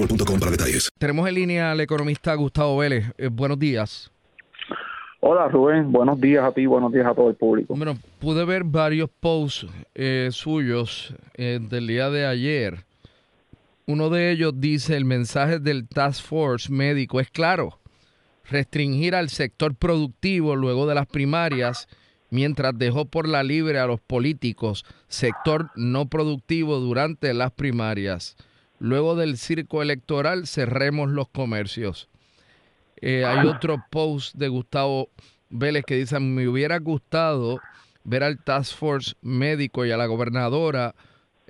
boostmobile.com para detalles. Tenemos en línea al economista Gustavo Vélez. Eh, buenos días. Hola Rubén, buenos días a ti, buenos días a todo el público. Bueno, pude ver varios posts eh, suyos eh, del día de ayer. Uno de ellos dice, el mensaje del Task Force médico es claro, restringir al sector productivo luego de las primarias, mientras dejó por la libre a los políticos, sector no productivo durante las primarias. Luego del circo electoral cerremos los comercios. Eh, hay otro post de Gustavo Vélez que dice, me hubiera gustado ver al Task Force médico y a la gobernadora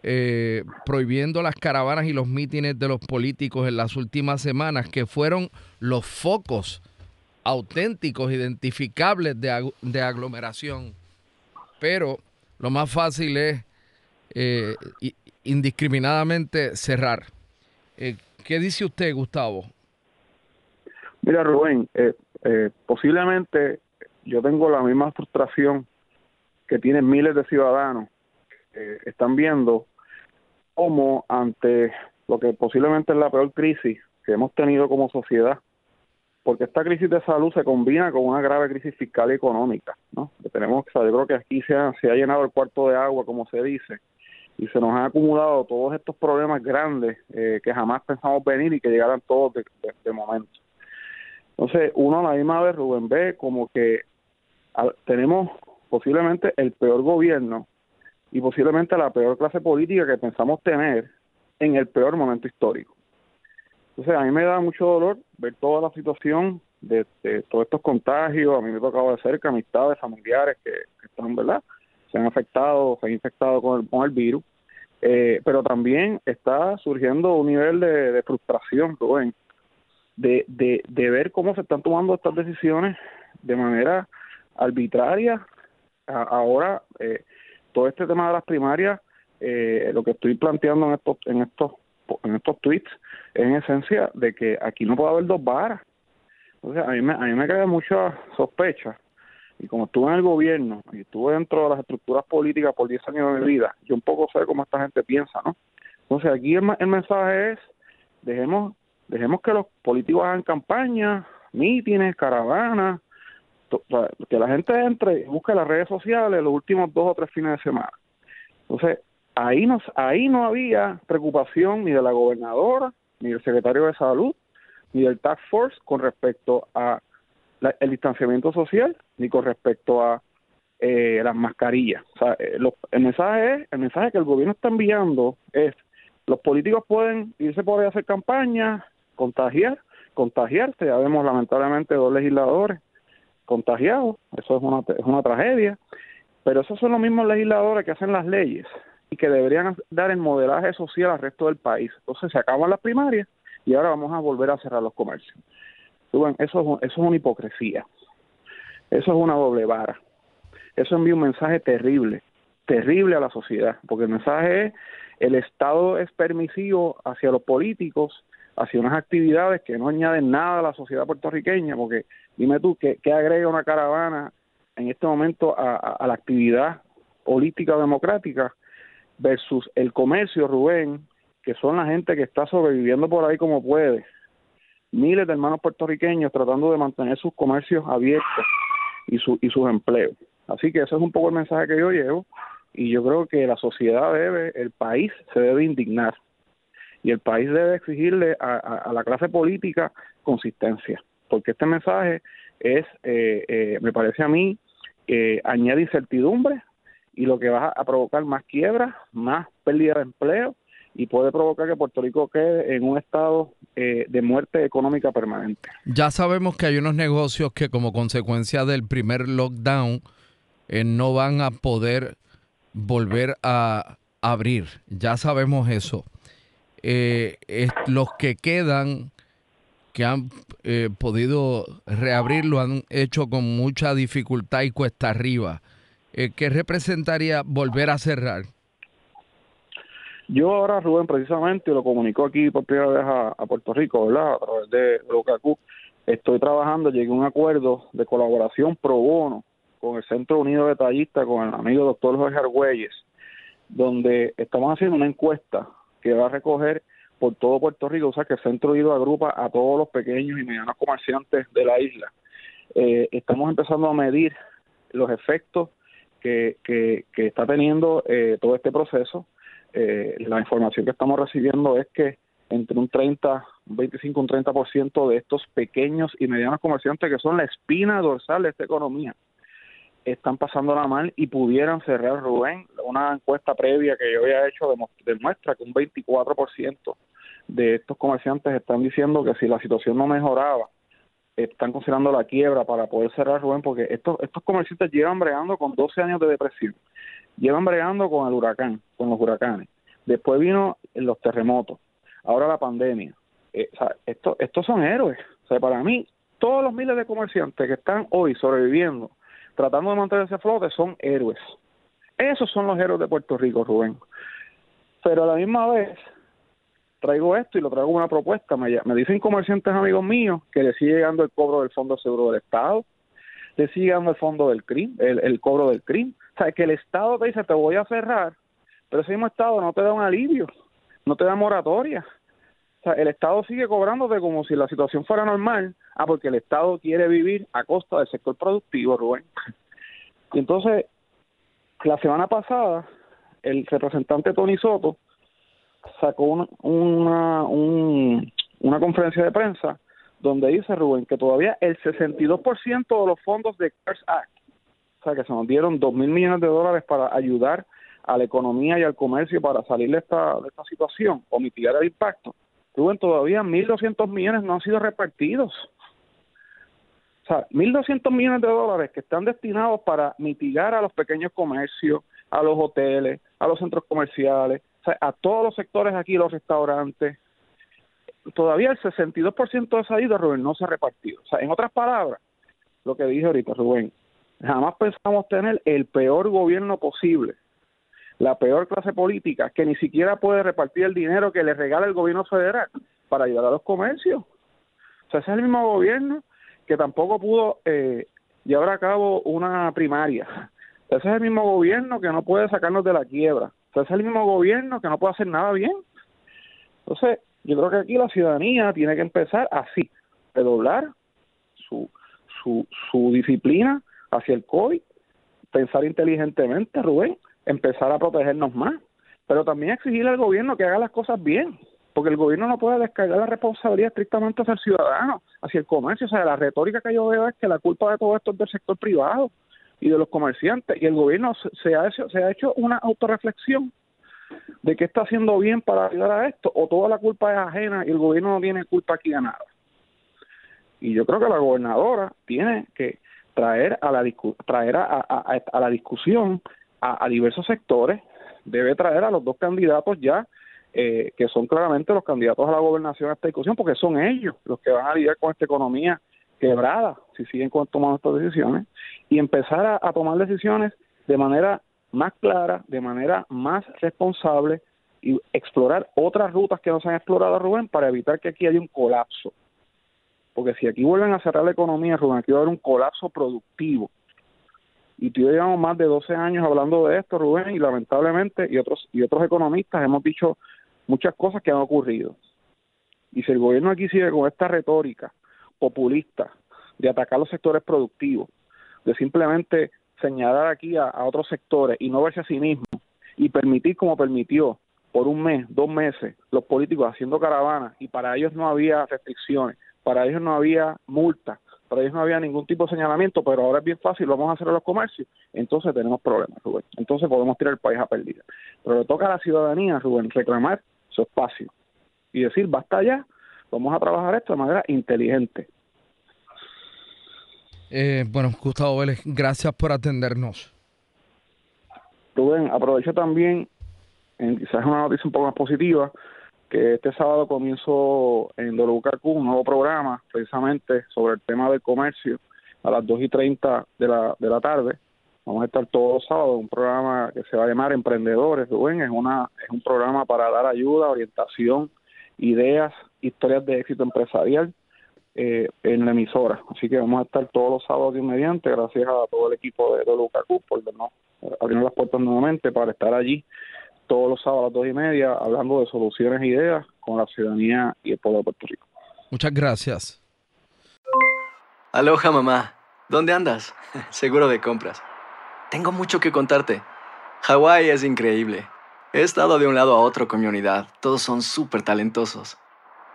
eh, prohibiendo las caravanas y los mítines de los políticos en las últimas semanas, que fueron los focos auténticos, identificables de, ag- de aglomeración. Pero lo más fácil es eh, indiscriminadamente cerrar. Eh, ¿Qué dice usted, Gustavo? Mira Rubén, eh, eh, posiblemente yo tengo la misma frustración que tienen miles de ciudadanos que están viendo cómo ante lo que posiblemente es la peor crisis que hemos tenido como sociedad, porque esta crisis de salud se combina con una grave crisis fiscal y económica, ¿no? Que tenemos, o sea, yo creo que aquí se ha, se ha llenado el cuarto de agua, como se dice, y se nos han acumulado todos estos problemas grandes eh, que jamás pensamos venir y que llegaran todos de, momento. Entonces, uno a la misma vez, Rubén, ve como que tenemos posiblemente el peor gobierno y posiblemente la peor clase política que pensamos tener en el peor momento histórico. Entonces, a mí me da mucho dolor ver toda la situación de, de todos estos contagios. A mí me ha tocado de cerca amistades, familiares que, que están, ¿verdad? Se han afectado, se han infectado con el, con el virus. Eh, pero también está surgiendo un nivel de, de frustración, Rubén, de, de, de ver cómo se están tomando estas decisiones de manera arbitraria. Ahora, eh, todo este tema de las primarias, eh, lo que estoy planteando en estos, en estos, en estos tweets es en esencia de que aquí no puede haber dos varas. Entonces, a mí me, a mí me crea mucha sospecha. Y como estuve en el gobierno y estuve dentro de las estructuras políticas por 10 años de mi vida, yo un poco sé cómo esta gente piensa, ¿no? Entonces, aquí el, mensaje es, dejemos dejemos que los políticos hagan campaña, mítines, caravanas, que la gente entre y busque las redes sociales los últimos dos o tres fines de semana. Entonces, ahí no, ahí no había preocupación ni de la gobernadora, ni del secretario de salud, ni del Task Force con respecto a la- el distanciamiento social, ni con respecto a eh, las mascarillas. O sea, eh, lo- el mensaje es, el mensaje que el gobierno está enviando es los políticos pueden irse por ahí a hacer campaña, contagiar, contagiarse. Ya vemos lamentablemente dos legisladores contagiados. Eso es una, es una tragedia. Pero esos son los mismos legisladores que hacen las leyes y que deberían dar el modelaje social al resto del país. Entonces se acaban las primarias y ahora vamos a volver a cerrar los comercios. Eso es, eso es una hipocresía. Eso es una doble vara. Eso envía un mensaje terrible, terrible a la sociedad, porque el mensaje es el Estado es permisivo hacia los políticos, hacia unas actividades que no añaden nada a la sociedad puertorriqueña, porque dime tú, ¿qué, agrega una caravana en este momento a, la actividad política democrática versus el comercio, Rubén, que son la gente que está sobreviviendo por ahí como puede? Miles de hermanos puertorriqueños tratando de mantener sus comercios abiertos y, su, y sus empleos. Así que ese es un poco el mensaje que yo llevo y yo creo que la sociedad debe, el país se debe indignar y el país debe exigirle a, la clase política consistencia, porque este mensaje es, eh, eh, me parece a mí, que añade incertidumbre y lo que va a provocar más quiebra, más pérdida de empleo y puede provocar que Puerto Rico quede en un estado eh, de muerte económica permanente. Ya sabemos que hay unos negocios que como consecuencia del primer lockdown no van a poder volver a abrir. Ya sabemos eso. Eh, los que quedan, que han eh, podido reabrir, lo han hecho con mucha dificultad y cuesta arriba. Eh, ¿Qué representaría volver a cerrar? Yo ahora, Rubén, precisamente lo comunicó aquí por primera vez a, Puerto Rico, ¿verdad? A través de Locacu. Estoy trabajando, llegué a un acuerdo de colaboración pro bono con el Centro Unido de Tallistas, con el amigo doctor Jorge Argüelles, donde estamos haciendo una encuesta que va a recoger por todo Puerto Rico, o sea que el Centro Unido agrupa a todos los pequeños y medianos comerciantes de la isla. Eh, estamos empezando a medir los efectos que, que, está teniendo eh, todo este proceso. Eh, la información que estamos recibiendo es que entre un 30, un 25, un 30% de estos pequeños y medianos comerciantes que son la espina dorsal de esta economía, están pasándola mal y pudieran cerrar Rubén. Una encuesta previa que yo había hecho demuestra que un 24% de estos comerciantes están diciendo que si la situación no mejoraba, están considerando la quiebra para poder cerrar Rubén, porque estos, estos comerciantes llevan bregando con 12 años de depresión, llevan bregando con el huracán, con los huracanes. Después vino los terremotos, ahora la pandemia. Eh, o sea, esto, estos son héroes. O sea, para mí, todos los miles de comerciantes que están hoy sobreviviendo tratando de mantenerse a flote son héroes. Esos son los héroes de Puerto Rico, Rubén. Pero a la misma vez traigo esto y lo traigo una propuesta. Me, dicen comerciantes amigos míos que le sigue llegando el cobro del Fondo Seguro del Estado, le sigue llegando el fondo del crimen, el, cobro del crimen. O sea, que el Estado te dice te voy a cerrar, pero ese mismo Estado no te da un alivio, no te da moratoria. O sea, el Estado sigue cobrándote como si la situación fuera normal, ah, porque el Estado quiere vivir a costa del sector productivo, Rubén. Y entonces, la semana pasada, el representante Tony Soto sacó una, una, una conferencia de prensa donde dice, Rubén, que todavía el 62% de los fondos de CARES Act, o sea, que se nos dieron 2 mil millones de dólares para ayudar a la economía y al comercio para salir de esta, de esta situación o mitigar el impacto, Rubén, todavía 1.200 millones no han sido repartidos. O sea, 1.200 millones de dólares que están destinados para mitigar a los pequeños comercios, a los hoteles, a los centros comerciales, a todos los sectores aquí, los restaurantes. Todavía el 62% de esa ayuda, Rubén, no se ha repartido. O sea, en otras palabras, lo que dije ahorita, Rubén, jamás pensamos tener el peor gobierno posible la peor clase política que ni siquiera puede repartir el dinero que le regala el gobierno federal para ayudar a los comercios. O sea, ese es el mismo gobierno que tampoco pudo eh, llevar a cabo una primaria. Ese es el mismo gobierno que no puede sacarnos de la quiebra. Ese es el mismo gobierno que no puede hacer nada bien. Entonces, yo creo que aquí la ciudadanía tiene que empezar así, redoblar su, su, su disciplina hacia el COVID, pensar inteligentemente, Rubén, empezar a protegernos más, pero también exigirle al gobierno que haga las cosas bien, porque el gobierno no puede descargar la responsabilidad estrictamente hacia el ciudadano, hacia el comercio. O sea, la retórica que yo veo es que la culpa de todo esto es del sector privado y de los comerciantes, y el gobierno se ha hecho, se ha hecho una autorreflexión de qué está haciendo bien para ayudar a esto, o toda la culpa es ajena y el gobierno no tiene culpa aquí de nada. Y yo creo que la gobernadora tiene que traer a la traer a, a la discusión a, diversos sectores. Debe traer a los dos candidatos ya eh, que son claramente los candidatos a la gobernación a esta discusión, porque son ellos los que van a lidiar con esta economía quebrada si siguen tomando estas decisiones y empezar a, tomar decisiones de manera más clara, de manera más responsable y explorar otras rutas que no se han explorado, Rubén, para evitar que aquí haya un colapso. Porque si aquí vuelven a cerrar la economía, Rubén, aquí va a haber un colapso productivo. Y tú y yo llevamos más de 12 años hablando de esto, Rubén, y lamentablemente, y otros, y otros economistas hemos dicho muchas cosas que han ocurrido. Y si el gobierno aquí sigue con esta retórica populista de atacar los sectores productivos, de simplemente señalar aquí a, otros sectores y no verse a sí mismo y permitir como permitió por un mes, dos meses, los políticos haciendo caravanas y para ellos no había restricciones, para ellos no había multas, para ellos no había ningún tipo de señalamiento, pero ahora es bien fácil, vamos a hacer a los comercios, entonces tenemos problemas, Rubén. Entonces podemos tirar el país a pérdida. Pero le toca a la ciudadanía, Rubén, reclamar su espacio y decir, basta ya, vamos a trabajar esto de manera inteligente. Eh, bueno, Gustavo Vélez, gracias por atendernos. Rubén, aprovecho también, en quizás una noticia un poco más positiva, que este sábado comienzo en WKQ un nuevo programa precisamente sobre el tema del comercio a las 2 y 30 de la, de la tarde. Vamos a estar todos los sábados, un programa que se va a llamar Emprendedores, Rubén, es, una, es un programa para dar ayuda, orientación, ideas, historias de éxito empresarial eh, en la emisora. Así que vamos a estar todos los sábados y mediante, gracias a todo el equipo de WKQ por no abrir las puertas nuevamente para estar allí todos los sábados a las dos y media hablando de soluciones e ideas con la ciudadanía y el pueblo de Puerto Rico. Muchas gracias. Aloha mamá, ¿dónde andas? Seguro de compras. Tengo mucho que contarte. Hawái es increíble. He estado de un lado a otro con mi unidad. Todos son súper talentosos.